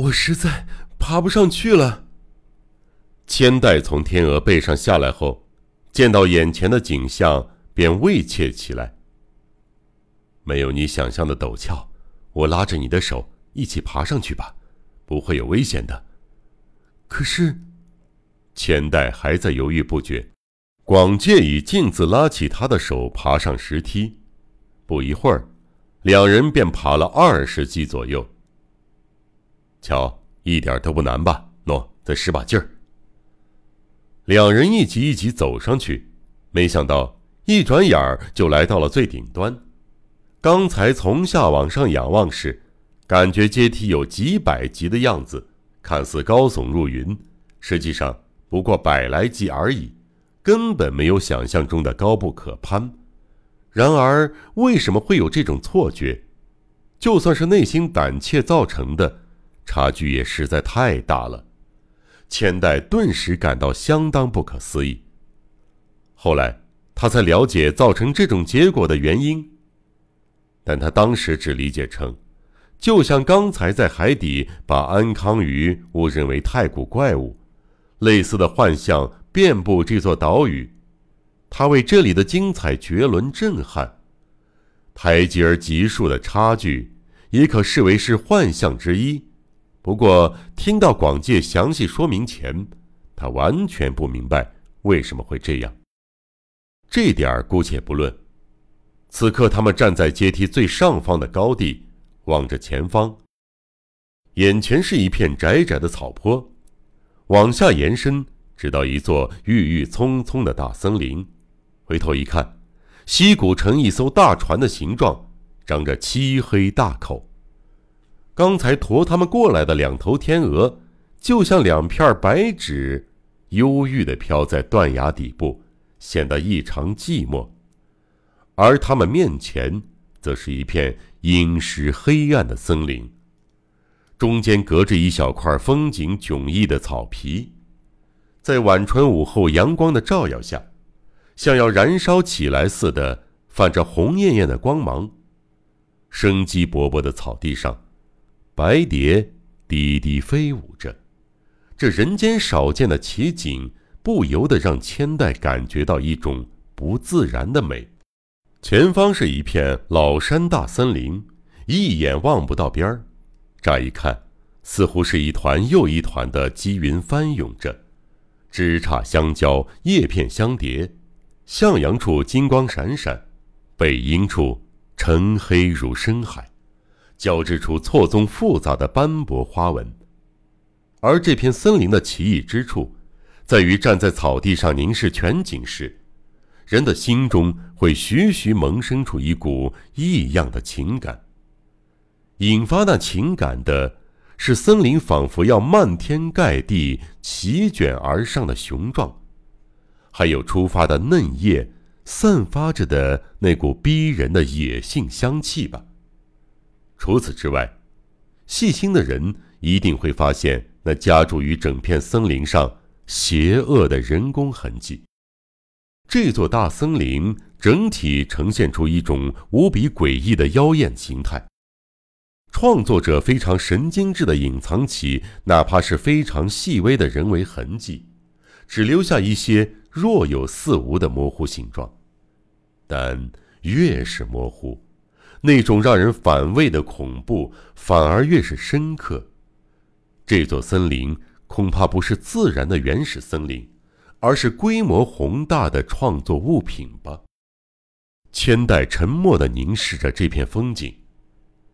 我实在爬不上去了。千代从天鹅背上下来后，见到眼前的景象，便畏怯起来。没有你想象的陡峭，我拉着你的手一起爬上去吧，不会有危险的。可是，千代还在犹豫不决。广介以径自拉起他的手，爬上石梯。不一会儿，两人便爬了二十级左右。瞧，一点都不难吧？喏，再使把劲儿。两人一级一级走上去，没想到一转眼儿就来到了最顶端。刚才从下往上仰望时，感觉阶梯有几百级的样子，看似高耸入云，实际上不过百来级而已。根本没有想象中的高不可攀，然而为什么会有这种错觉？就算是内心胆怯造成的，差距也实在太大了。千代顿时感到相当不可思议。后来他才了解造成这种结果的原因，但他当时只理解成，就像刚才在海底把安康鱼误认为太古怪物，类似的幻象。遍布这座岛屿，他为这里的精彩绝伦震撼。台阶儿级数的差距，也可视为是幻象之一。不过，听到广介详细说明前，他完全不明白为什么会这样。这点儿姑且不论。此刻，他们站在阶梯最上方的高地，望着前方，眼前是一片窄窄的草坡，往下延伸。直到一座郁郁葱葱的大森林，回头一看，溪谷呈一艘大船的形状，张着漆黑大口。刚才驮他们过来的两头天鹅，就像两片白纸，忧郁地飘在断崖底部，显得异常寂寞。而他们面前，则是一片阴湿黑暗的森林，中间隔着一小块风景迥异的草皮。在晚春午后阳光的照耀下，像要燃烧起来似的，泛着红艳艳的光芒。生机勃勃的草地上，白蝶低低飞舞着。这人间少见的奇景，不由得让千代感觉到一种不自然的美。前方是一片老山大森林，一眼望不到边儿。乍一看，似乎是一团又一团的积云翻涌着。枝杈相交，叶片相叠，向阳处金光闪闪，背阴处沉黑如深海，交织出错综复杂的斑驳花纹。而这片森林的奇异之处，在于站在草地上凝视全景时，人的心中会徐徐萌生出一股异样的情感。引发那情感的。是森林仿佛要漫天盖地席卷而上的雄壮，还有初发的嫩叶散发着的那股逼人的野性香气吧。除此之外，细心的人一定会发现那加注于整片森林上邪恶的人工痕迹。这座大森林整体呈现出一种无比诡异的妖艳形态。创作者非常神经质地隐藏起哪怕是非常细微的人为痕迹，只留下一些若有似无的模糊形状。但越是模糊，那种让人反胃的恐怖反而越是深刻。这座森林恐怕不是自然的原始森林，而是规模宏大的创作物品吧。千代沉默地凝视着这片风景。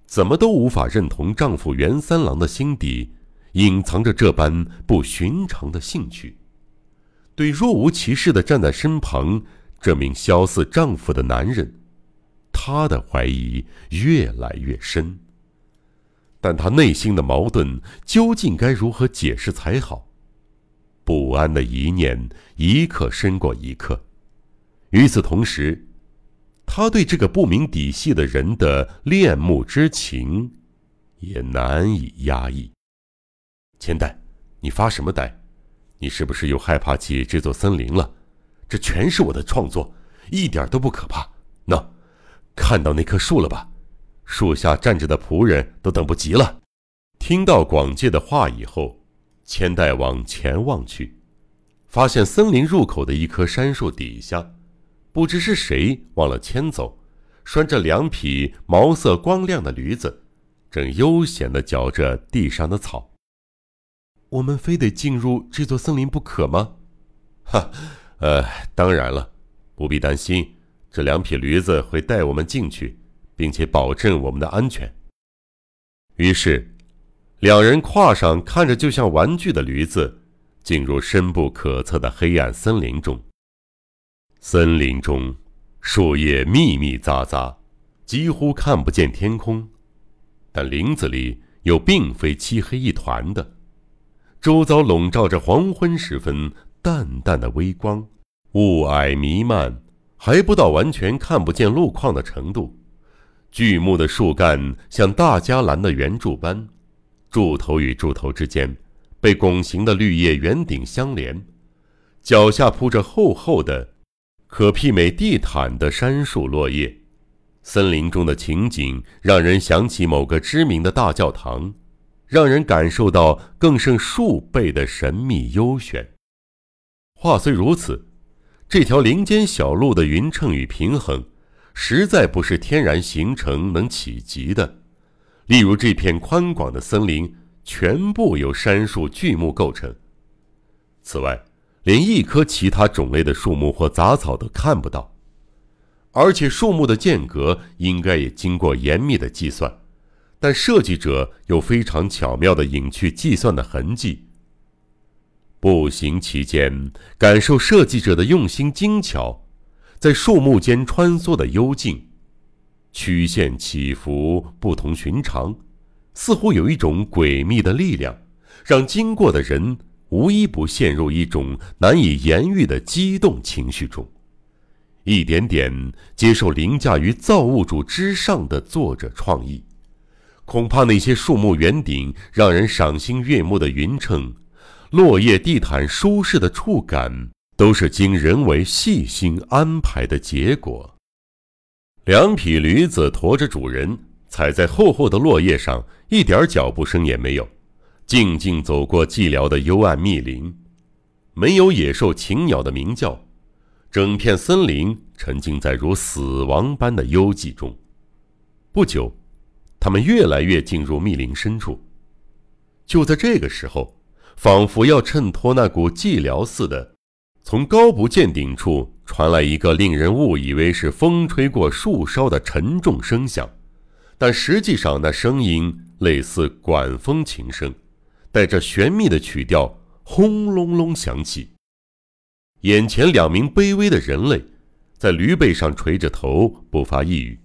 怎么都无法认同丈夫袁三郎的心底隐藏着这般不寻常的兴趣，对若无其事的站在身旁这名肖似丈夫的男人，他的怀疑越来越深。但他内心的矛盾究竟该如何解释才好？不安的一念一刻深过一刻。与此同时。他对这个不明底细的人的恋慕之情，也难以压抑。千代，你发什么呆？你是不是又害怕起这座森林了？这全是我的创作，一点都不可怕。看到那棵树了吧？树下站着的仆人都等不及了。听到广介的话以后，千代往前望去，发现森林入口的一棵杉树底下，不知是谁忘了牵走，拴着两匹毛色光亮的驴子，正悠闲地嚼着地上的草。我们非得进入这座森林不可吗？哈，呃，当然了，不必担心，这两匹驴子会带我们进去，并且保证我们的安全。于是，两人跨上看着就像玩具的驴子，进入深不可测的黑暗森林中。森林中，树叶密密匝匝，几乎看不见天空，但林子里又并非漆黑一团的。周遭笼罩着黄昏时分淡淡的微光，雾霭弥漫，还不到完全看不见路况的程度。巨木的树干像大伽蓝的圆柱般，柱头与柱头之间被拱形的绿叶圆顶相连，脚下铺着厚厚的、可媲美地毯的杉树落叶。森林中的情景让人想起某个知名的大教堂。让人感受到更胜数倍的神秘幽玄。话虽如此，这条林间小路的匀称与平衡，实在不是天然形成能企及的。例如，这片宽广的森林全部由杉树巨木构成，此外，连一棵其他种类的树木或杂草都看不到，而且树木的间隔应该也经过严密的计算。但设计者又非常巧妙地隐去计算的痕迹。步行期间，感受设计者的用心精巧，在树木间穿梭的幽静，曲线起伏不同寻常，似乎有一种诡秘的力量，让经过的人无一不陷入一种难以言喻的激动情绪中，一点点接受凌驾于造物主之上的作者创意。恐怕那些树木圆顶让人赏心悦目的匀称，落叶地毯舒适的触感，都是经人为细心安排的结果。两匹驴子驮着主人，踩在厚厚的落叶上，一点脚步声也没有，静静走过寂寥的幽暗密林，没有野兽禽鸟的鸣叫，整片森林沉浸在如死亡般的幽寂中。不久。他们越来越进入密林深处，就在这个时候，仿佛要衬托那股寂寥似的，从高不见顶处传来一个令人误以为是风吹过树梢的沉重声响，但实际上那声音类似管风琴声，带着玄秘的曲调，轰隆隆响起。眼前两名卑微的人类，在驴背上垂着头，不发一语。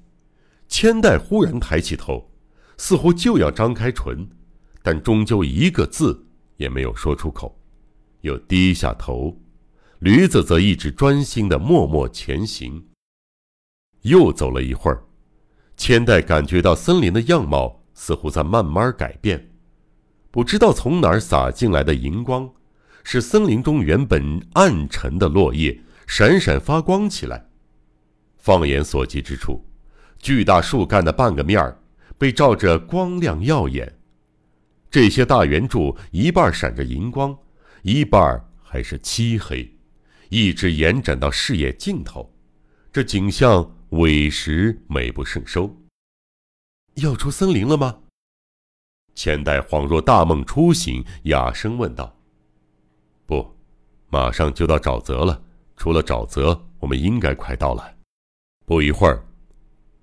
千代忽然抬起头，似乎就要张开唇，但终究一个字也没有说出口，又低下头。驴子则一直专心的默默前行。又走了一会儿，千代感觉到森林的样貌似乎在慢慢改变，不知道从哪儿洒进来的荧光，使森林中原本暗沉的落叶闪闪发光起来。放眼所及之处。巨大树干的半个面儿被照着光亮耀眼，这些大圆柱一半闪着银光，一半还是漆黑，一直延展到视野尽头。这景象委实美不胜收。要出森林了吗？千代恍若大梦初醒，哑声问道：“不，马上就到沼泽了。出了沼泽，我们应该快到了。不一会儿。”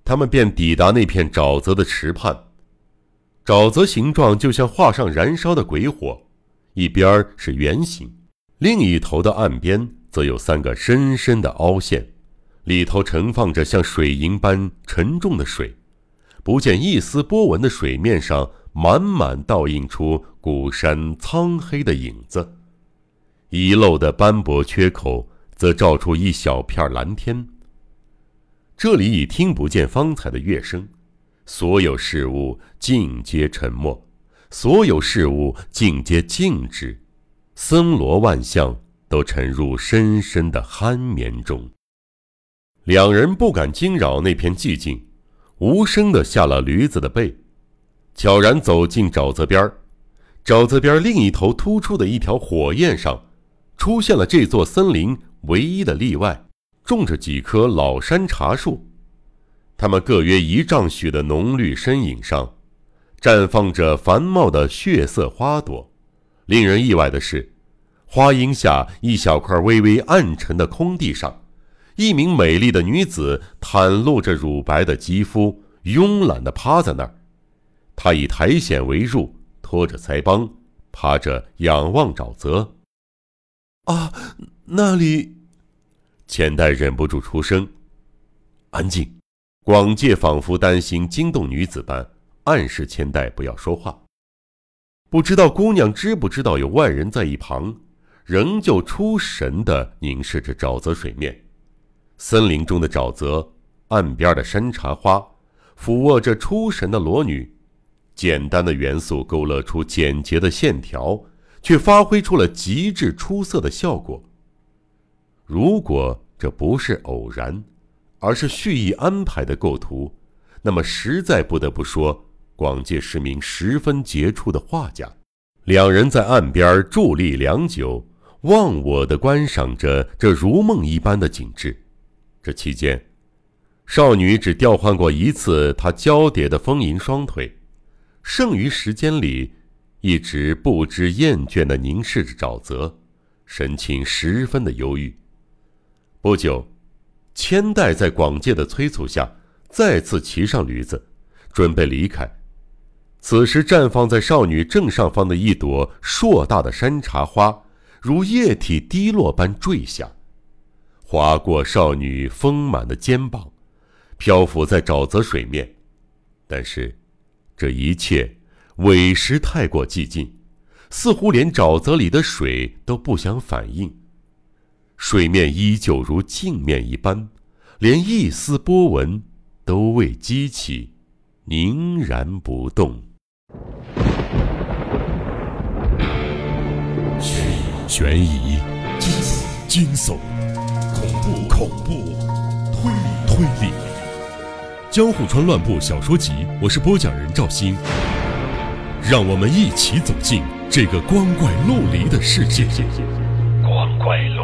他们便抵达那片沼泽的池畔，沼泽形状就像画上燃烧的鬼火，一边是圆形，另一头的岸边则有三个深深的凹陷，里头盛放着像水银般沉重的水，不见一丝波纹的水面上满满倒映出古山苍黑的影子，遗漏的斑驳缺口则照出一小片蓝天。这里已听不见方才的乐声，所有事物尽皆沉默，所有事物尽皆静止，森罗万象都沉入深深的酣眠中。两人不敢惊扰那片寂静，无声地下了驴子的背，悄然走进沼泽边儿。沼泽边另一头突出的一条火焰上，出现了这座森林唯一的例外，种着几棵老山茶树。它们各约一丈许的浓绿身影上，绽放着繁茂的血色花朵。令人意外的是，花荫下一小块微微暗沉的空地上，一名美丽的女子袒露着乳白的肌肤，慵懒地趴在那儿。她以苔藓为褥。托着腮帮，趴着仰望沼泽。啊，那里！千代忍不住出声：“安静！”广介仿佛担心惊动女子般，暗示千代不要说话。不知道姑娘知不知道有外人在一旁，仍旧出神地凝视着沼泽水面。森林中的沼泽，岸边的山茶花，俯卧着出神的裸女。简单的元素勾勒出简洁的线条，却发挥出了极致出色的效果。如果这不是偶然，而是蓄意安排的构图，那么实在不得不说，广介是名十分杰出的画家。两人在岸边伫立良久，忘我地观赏着这如梦一般的景致。这期间，少女只调换过一次她交叠的丰盈双腿。剩余时间里，一直不知厌倦地凝视着沼泽，神情十分的忧郁。不久，千代在广介的催促下，再次骑上驴子，准备离开。此时，绽放在少女正上方的一朵硕大的山茶花，如液体滴落般坠下，划过少女丰满的肩膀，漂浮在沼泽水面。但是。这一切委实太过寂静，似乎连沼泽里的水都不想反应。水面依旧如镜面一般，连一丝波纹都未激起，凝然不动。悬疑、惊悚、恐怖、恐怖、推理、推理。江户川乱步小说集，我是播讲人赵鑫，让我们一起走进这个光怪陆离的世界。光怪。